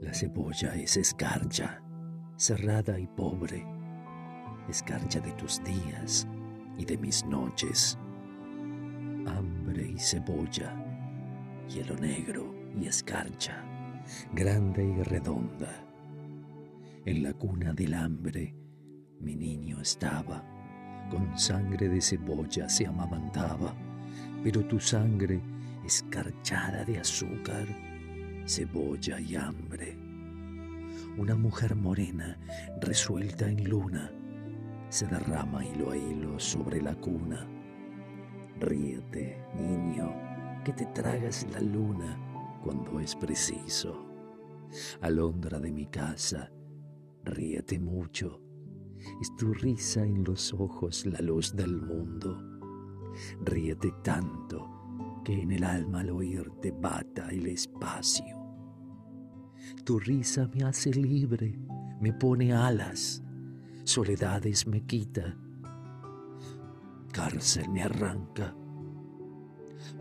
La cebolla es escarcha, cerrada y pobre, escarcha de tus días y de mis noches. Hambre y cebolla, hielo negro y escarcha, grande y redonda. En la cuna del hambre mi niño estaba, con sangre de cebolla se amamantaba, pero tu sangre escarchada de azúcar cebolla y hambre. Una mujer morena, resuelta en luna, se derrama hilo a hilo sobre la cuna. Ríete, niño, que te tragas la luna cuando es preciso. Alondra de mi casa, ríete mucho. Es tu risa en los ojos la luz del mundo. Ríete tanto que en el alma al oírte bata el espacio. Tu risa me hace libre, me pone alas, soledades me quita, cárcel me arranca,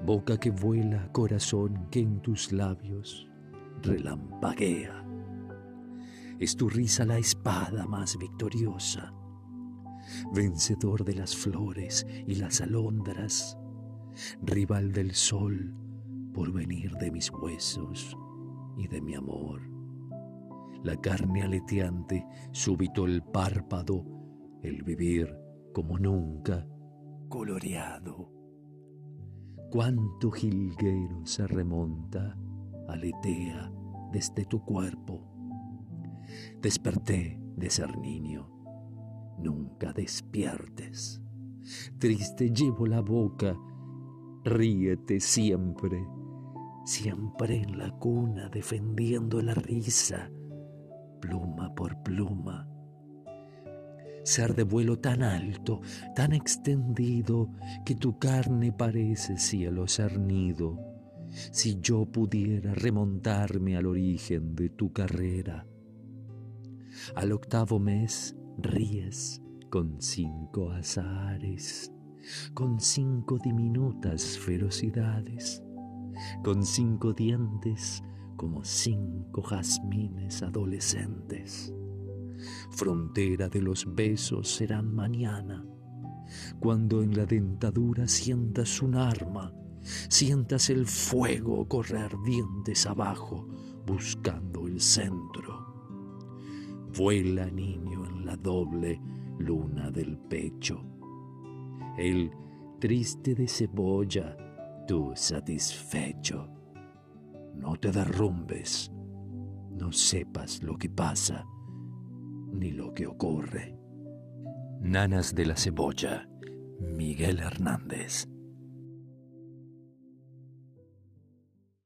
boca que vuela, corazón que en tus labios relampaguea. Es tu risa la espada más victoriosa, vencedor de las flores y las alondras, rival del sol por venir de mis huesos y de mi amor. La carne aleteante, súbito el párpado, el vivir como nunca, coloreado. Cuánto jilguero se remonta, aletea desde tu cuerpo. Desperté de ser niño, nunca despiertes. Triste llevo la boca, ríete siempre siempre en la cuna defendiendo la risa, pluma por pluma. Ser de vuelo tan alto, tan extendido, que tu carne parece cielo cernido. Si yo pudiera remontarme al origen de tu carrera. Al octavo mes ríes con cinco azares, con cinco diminutas ferocidades con cinco dientes como cinco jazmines adolescentes. Frontera de los besos serán mañana, cuando en la dentadura sientas un arma, sientas el fuego correr dientes abajo buscando el centro. Vuela niño en la doble luna del pecho. El triste de cebolla satisfecho. No te derrumbes, no sepas lo que pasa ni lo que ocurre. Nanas de la Cebolla, Miguel Hernández.